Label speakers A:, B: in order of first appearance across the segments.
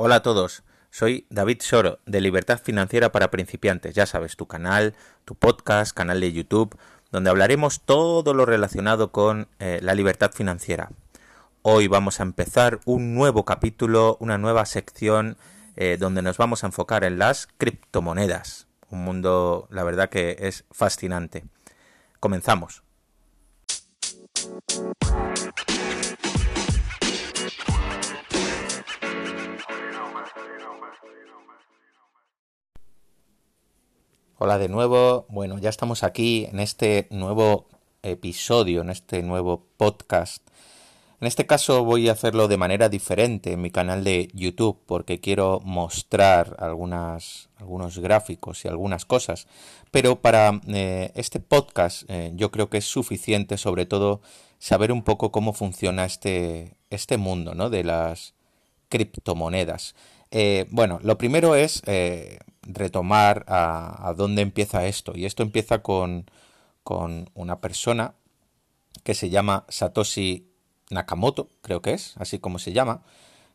A: Hola a todos, soy David Soro de Libertad Financiera para Principiantes. Ya sabes, tu canal, tu podcast, canal de YouTube, donde hablaremos todo lo relacionado con eh, la libertad financiera. Hoy vamos a empezar un nuevo capítulo, una nueva sección eh, donde nos vamos a enfocar en las criptomonedas. Un mundo, la verdad que es fascinante. Comenzamos. Hola de nuevo. Bueno, ya estamos aquí en este nuevo episodio, en este nuevo podcast. En este caso voy a hacerlo de manera diferente en mi canal de YouTube porque quiero mostrar algunos gráficos y algunas cosas. Pero para eh, este podcast eh, yo creo que es suficiente sobre todo saber un poco cómo funciona este, este mundo ¿no? de las criptomonedas. Eh, bueno, lo primero es retomar a, dónde empieza esto. Y esto empieza con, con una persona que se llama Satoshi Nakamoto, creo que es, así como se llama,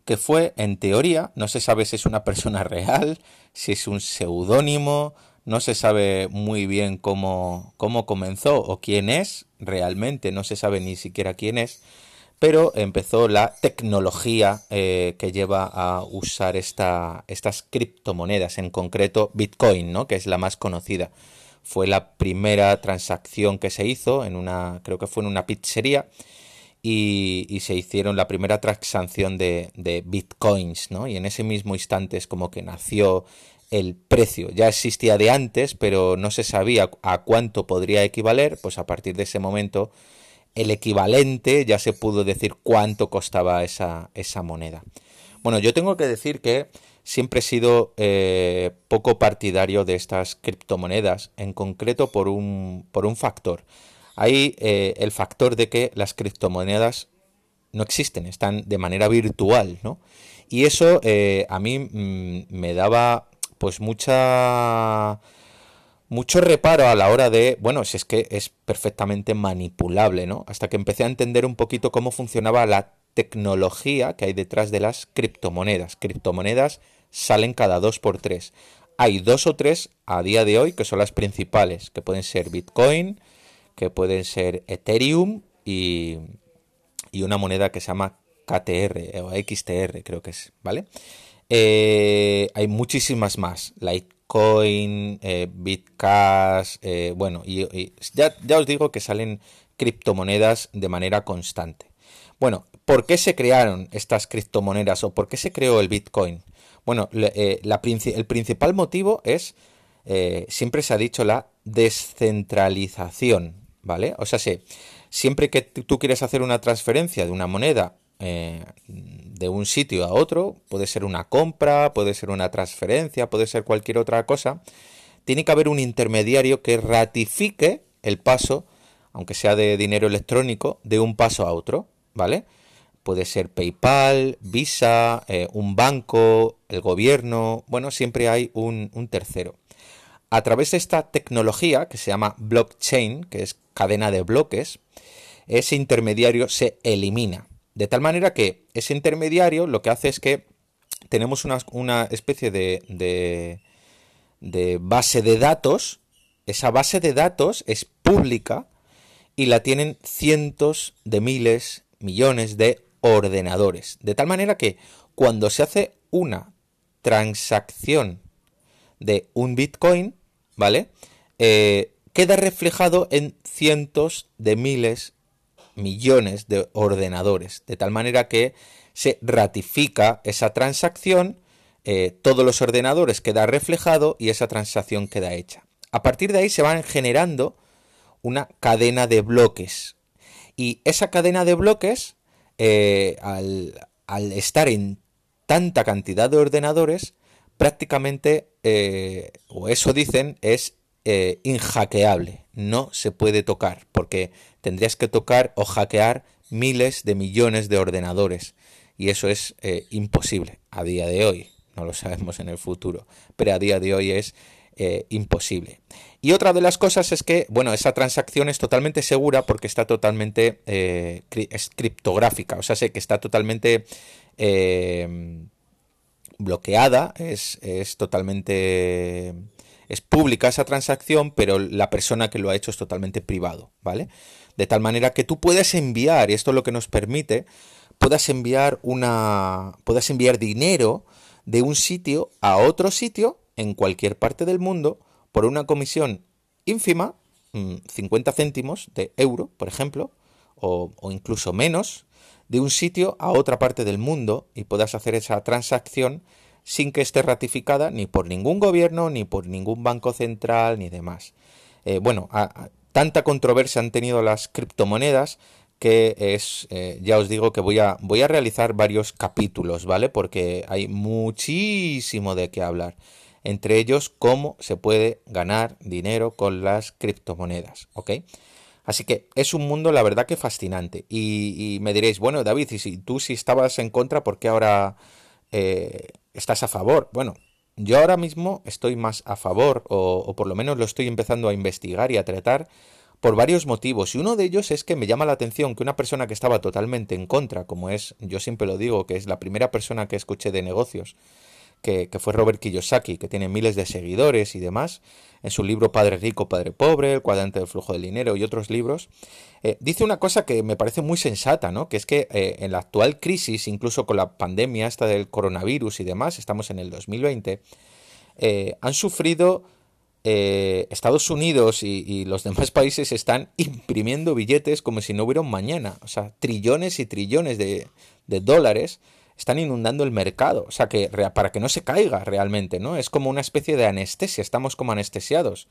A: que fue, en teoría, no se sabe si es una persona real, si es un seudónimo, no se sabe muy bien cómo, cómo comenzó o quién es realmente, no se sabe ni siquiera quién es, pero empezó la tecnología eh, que lleva a usar esta, estas criptomonedas, en concreto Bitcoin, ¿no? que es la más conocida. Fue la primera transacción que se hizo en una, creo que fue en una pizzería, y, se hicieron la primera transacción de, de, bitcoins, ¿no? Y en ese mismo instante es como que nació el precio. Ya existía de antes, pero no se sabía a cuánto podría equivaler, pues a partir de ese momento el equivalente, ya se pudo decir cuánto costaba esa, esa moneda. Bueno, yo tengo que decir que siempre he sido eh, poco partidario de estas criptomonedas, en concreto por un, por un factor. Hay eh, el factor de que las criptomonedas no existen, están de manera virtual, ¿no? Y eso eh, a mí mm, me daba pues mucha mucho reparo a la hora de, bueno, si es que es perfectamente manipulable, ¿no? Hasta que empecé a entender un poquito cómo funcionaba la tecnología que hay detrás de las criptomonedas. Criptomonedas salen cada dos por tres. Hay dos o tres a día de hoy que son las principales, que pueden ser Bitcoin, que pueden ser Ethereum y, y una moneda que se llama KTR o XTR, creo que es, ¿vale? Eh, hay muchísimas más. Litecoin, eh, Bitcash, eh, bueno, y, ya, ya, os digo que salen criptomonedas de manera constante. Bueno, ¿por qué se crearon estas criptomonedas o por qué se creó el Bitcoin? Bueno, eh, el principal motivo es, siempre se ha dicho, la descentralización, ¿vale? O sea, siempre que tú quieres hacer una transferencia de una moneda eh, de un sitio a otro, puede ser una compra, puede ser una transferencia, puede ser cualquier otra cosa, tiene que haber un intermediario que ratifique el paso, aunque sea de dinero electrónico, de un paso a otro, ¿vale? Puede ser PayPal, Visa, eh, un banco, el gobierno, bueno, siempre hay un, un tercero. A través de esta tecnología que se llama blockchain, que es cadena de bloques, ese intermediario se elimina. De tal manera que ese intermediario lo que hace es que tenemos una, especie de, de, base de datos. Esa base de datos es pública y la tienen cientos de miles, millones de ordenadores. De tal manera que cuando se hace una transacción de un Bitcoin, ¿vale? Eh, queda reflejado en cientos de miles millones de ordenadores, de tal manera que se ratifica esa transacción, eh, todos los ordenadores queda reflejado y esa transacción queda hecha. A partir de ahí se van generando una cadena de bloques. Y esa cadena de bloques, eh, al, estar en tanta cantidad de ordenadores, prácticamente, eh, o eso dicen, es inhackeable. No se puede tocar, porque tendrías que tocar o hackear miles de millones de ordenadores. Y eso es eh, imposible a día de hoy. No lo sabemos en el futuro, pero a día de hoy es eh, imposible. Y otra de las cosas es que, bueno, esa transacción es totalmente segura porque está totalmente eh, criptográfica, o sea, sé que está totalmente bloqueada, es, es totalmente es pública esa transacción, pero la persona que lo ha hecho es totalmente privado, ¿vale? De tal manera que tú puedes enviar, y esto es lo que nos permite, puedas enviar una. puedas enviar dinero de un sitio a otro sitio en cualquier parte del mundo por una comisión ínfima, 50 mm, céntimos de euro, por ejemplo, o, o incluso menos, de un sitio a otra parte del mundo y puedas hacer esa transacción sin que esté ratificada ni por ningún gobierno, ni por ningún banco central, ni demás. Eh, bueno, tanta controversia han tenido las criptomonedas que es, eh, ya os digo que voy a, voy a realizar varios capítulos, ¿vale? Porque hay muchísimo de qué hablar. Entre ellos, cómo se puede ganar dinero con las criptomonedas, ¿ok? Así que es un mundo, la verdad, que fascinante. Y, me diréis, bueno, David, y si tú si estabas en contra, ¿por qué ahora eh, estás a favor. Bueno, yo ahora mismo estoy más a favor, o, por lo menos lo estoy empezando a investigar y a tratar por varios motivos. Y uno de ellos es que me llama la atención que una persona que estaba totalmente en contra, como es, yo siempre lo digo, que es la primera persona que escuché de negocios, que, fue Robert Kiyosaki, que tiene miles de seguidores y demás, en su libro Padre Rico, Padre Pobre, El cuadrante del flujo del dinero y otros libros, eh, dice una cosa que me parece muy sensata, ¿no? Que es que eh, en la actual crisis, incluso con la pandemia esta del coronavirus y demás, estamos en el 2020, eh, han sufrido Estados Unidos y, los demás países están imprimiendo billetes como si no hubiera un mañana, o sea, trillones y trillones de, de dólares están inundando el mercado, o sea, que para que no se caiga realmente, ¿no? Es como una especie de anestesia, estamos como anestesiados.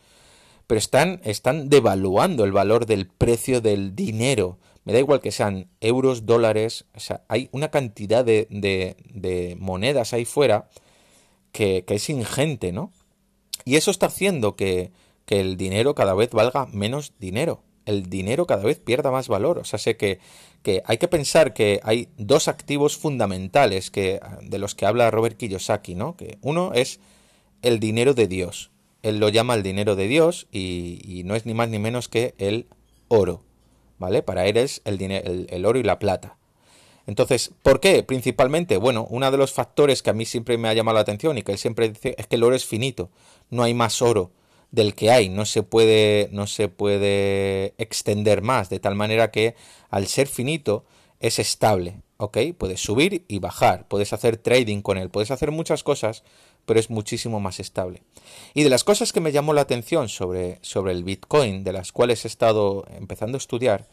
A: Pero están, están devaluando el valor del precio del dinero. Me da igual que sean euros, dólares, o sea, hay una cantidad de, de, monedas ahí fuera que, que, es ingente, ¿no? Y eso está haciendo que, que el dinero cada vez valga menos dinero el dinero cada vez pierda más valor. O sea, sé que, que, hay que pensar que hay dos activos fundamentales que, de los que habla Robert Kiyosaki, ¿no? Que uno es el dinero de Dios. Él lo llama el dinero de Dios y, no es ni más ni menos que el oro. ¿Vale? Para él es el, el, el oro y la plata. Entonces, ¿por qué? Principalmente, bueno, uno de los factores que a mí siempre me ha llamado la atención y que él siempre dice es que el oro es finito, no hay más oro del que hay, no se puede, no se puede extender más, de tal manera que al ser finito es estable, ¿ok? Puedes subir y bajar, puedes hacer trading con él, puedes hacer muchas cosas, pero es muchísimo más estable. Y de las cosas que me llamó la atención sobre, sobre el Bitcoin, de las cuales he estado empezando a estudiar,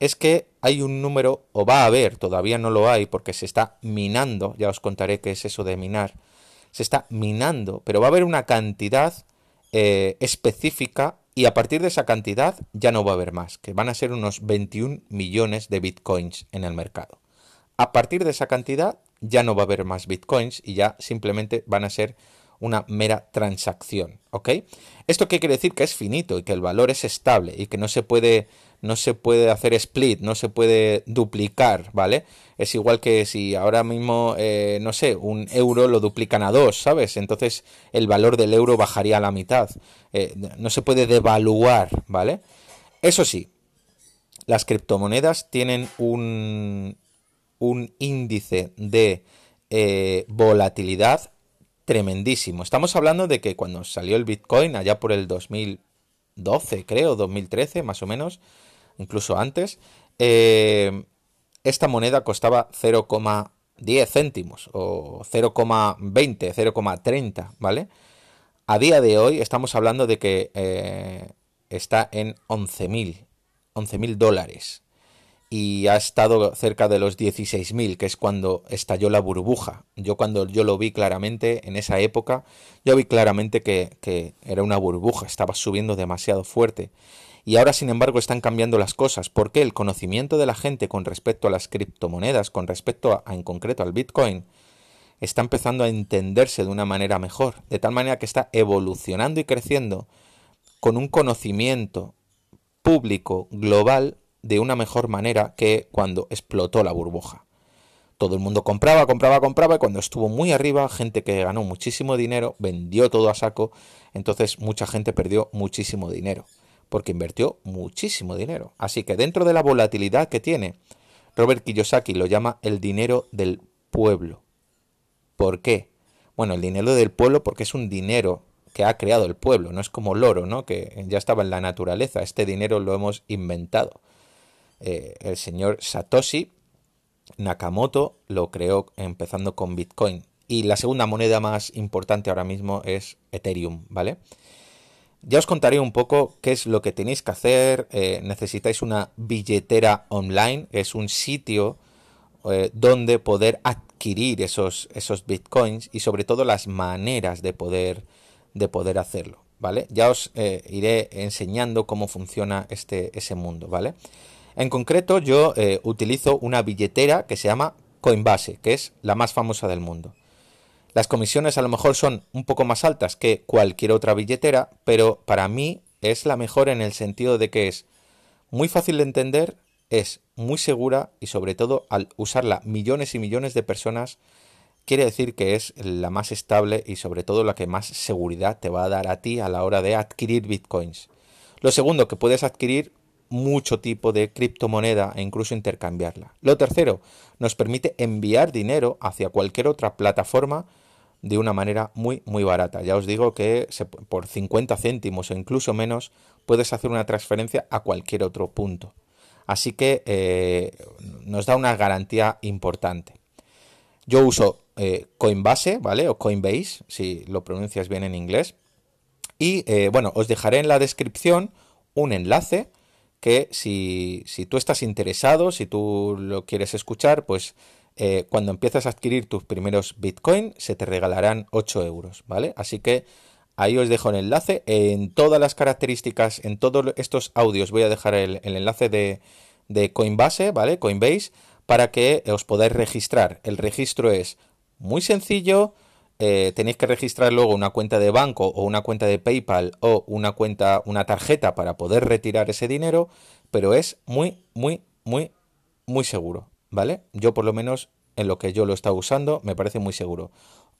A: es que hay un número, o va a haber, todavía no lo hay, porque se está minando, ya os contaré qué es eso de minar, se está minando, pero va a haber una cantidad eh, específica y a partir de esa cantidad ya no va a haber más, que van a ser unos 21 millones de bitcoins en el mercado. A partir de esa cantidad ya no va a haber más bitcoins y ya simplemente van a ser una mera transacción, ¿ok? ¿Esto qué quiere decir? Que es finito y que el valor es estable y que no se puede, no se puede hacer split, no se puede duplicar, ¿vale? Es igual que si ahora mismo, eh, no sé, un euro lo duplican a dos, ¿sabes? Entonces el valor del euro bajaría a la mitad. Eh, no se puede devaluar, ¿vale? Eso sí, las criptomonedas tienen un, un índice de eh, volatilidad tremendísimo. Estamos hablando de que cuando salió el Bitcoin, allá por el 2012, creo, 2013, más o menos, incluso antes, eh, esta moneda costaba 0,10 céntimos o 0,20, 0,30, ¿vale? A día de hoy estamos hablando de que eh, está en 11.000, 11.000 dólares y ha estado cerca de los 16.000, que es cuando estalló la burbuja. Yo cuando yo lo vi claramente en esa época, yo vi claramente que, que, era una burbuja, estaba subiendo demasiado fuerte. Y ahora, sin embargo, están cambiando las cosas, porque el conocimiento de la gente con respecto a las criptomonedas, con respecto a, en concreto al Bitcoin, está empezando a entenderse de una manera mejor, de tal manera que está evolucionando y creciendo con un conocimiento público global de una mejor manera que cuando explotó la burbuja. Todo el mundo compraba, compraba, compraba y cuando estuvo muy arriba, gente que ganó muchísimo dinero, vendió todo a saco, entonces mucha gente perdió muchísimo dinero, porque invirtió muchísimo dinero. Así que dentro de la volatilidad que tiene, Robert Kiyosaki lo llama el dinero del pueblo. ¿Por qué? Bueno, el dinero del pueblo porque es un dinero que ha creado el pueblo, no es como el oro, ¿no? Que ya estaba en la naturaleza, este dinero lo hemos inventado. Eh, el señor Satoshi Nakamoto lo creó empezando con Bitcoin. Y la segunda moneda más importante ahora mismo es Ethereum, ¿vale? Ya os contaré un poco qué es lo que tenéis que hacer. Eh, necesitáis una billetera online, es un sitio eh, donde poder adquirir esos, esos bitcoins y sobre todo las maneras de poder, de poder hacerlo, ¿vale? Ya os iré enseñando cómo funciona este, ese mundo, ¿vale? En concreto yo utilizo una billetera que se llama Coinbase, que es la más famosa del mundo. Las comisiones a lo mejor son un poco más altas que cualquier otra billetera, pero para mí es la mejor en el sentido de que es muy fácil de entender, es muy segura y sobre todo al usarla millones y millones de personas quiere decir que es la más estable y sobre todo la que más seguridad te va a dar a ti a la hora de adquirir bitcoins. Lo segundo, que puedes adquirir mucho tipo de criptomoneda e incluso intercambiarla. Lo tercero, nos permite enviar dinero hacia cualquier otra plataforma de una manera muy muy barata. Ya os digo que por 50 céntimos o incluso menos puedes hacer una transferencia a cualquier otro punto. Así que eh, nos da una garantía importante. Yo uso eh, Coinbase, ¿vale? O Coinbase, si lo pronuncias bien en inglés. Y eh, bueno, os dejaré en la descripción un enlace que si, si tú estás interesado, si tú lo quieres escuchar, pues eh, cuando empiezas a adquirir tus primeros Bitcoin, se te regalarán 8 euros, ¿vale? Así que ahí os dejo el enlace. En todas las características, en todos estos audios, voy a dejar el, enlace de, Coinbase, ¿vale? Coinbase, para que os podáis registrar. El registro es muy sencillo. Eh, tenéis que registrar luego una cuenta de banco o una cuenta de PayPal o una cuenta, una tarjeta para poder retirar ese dinero, pero es muy, muy, muy, muy seguro. ¿vale? Yo por lo menos en lo que yo lo he estado usando me parece muy seguro.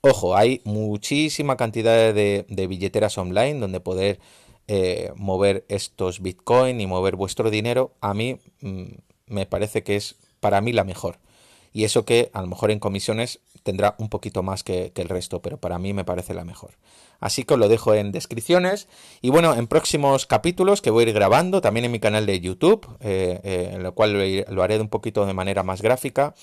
A: Ojo, hay muchísima cantidad de, billeteras online donde poder eh, mover estos bitcoin y mover vuestro dinero. A mí mm, me parece que es para mí la mejor. Y eso que a lo mejor en comisiones tendrá un poquito más que, el resto, pero para mí me parece la mejor. Así que os lo dejo en descripciones. Y bueno, en próximos capítulos que voy a ir grabando, también en mi canal de YouTube, eh, eh, en lo cual lo, haré un poquito de manera más gráfica,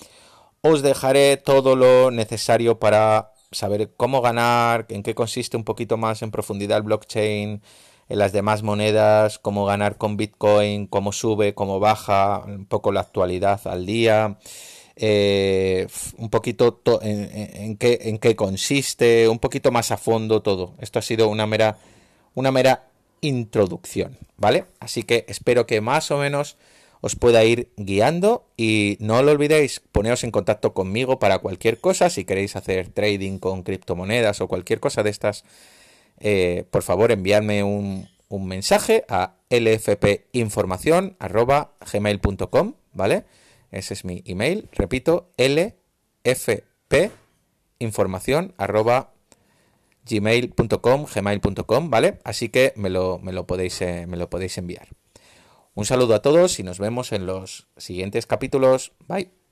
A: os dejaré todo lo necesario para saber cómo ganar, en qué consiste un poquito más en profundidad el blockchain, en las demás monedas, cómo ganar con Bitcoin, cómo sube, cómo baja, un poco la actualidad al día eh, un poquito en, qué, en qué consiste, un poquito más a fondo todo. Esto ha sido una mera, una mera introducción, ¿vale? Así que espero que más o menos os pueda ir guiando y no lo olvidéis, poneros en contacto conmigo para cualquier cosa, si queréis hacer trading con criptomonedas o cualquier cosa de estas, eh, por favor enviadme un, un mensaje a lfpinformación.gmail.com, ¿vale? Ese es mi email. Repito, lfpinformación arroba gmail.com, gmail.com, ¿vale? Así que me lo, me lo, podéis, eh, me lo podéis enviar. Un saludo a todos y nos vemos en los siguientes capítulos. Bye.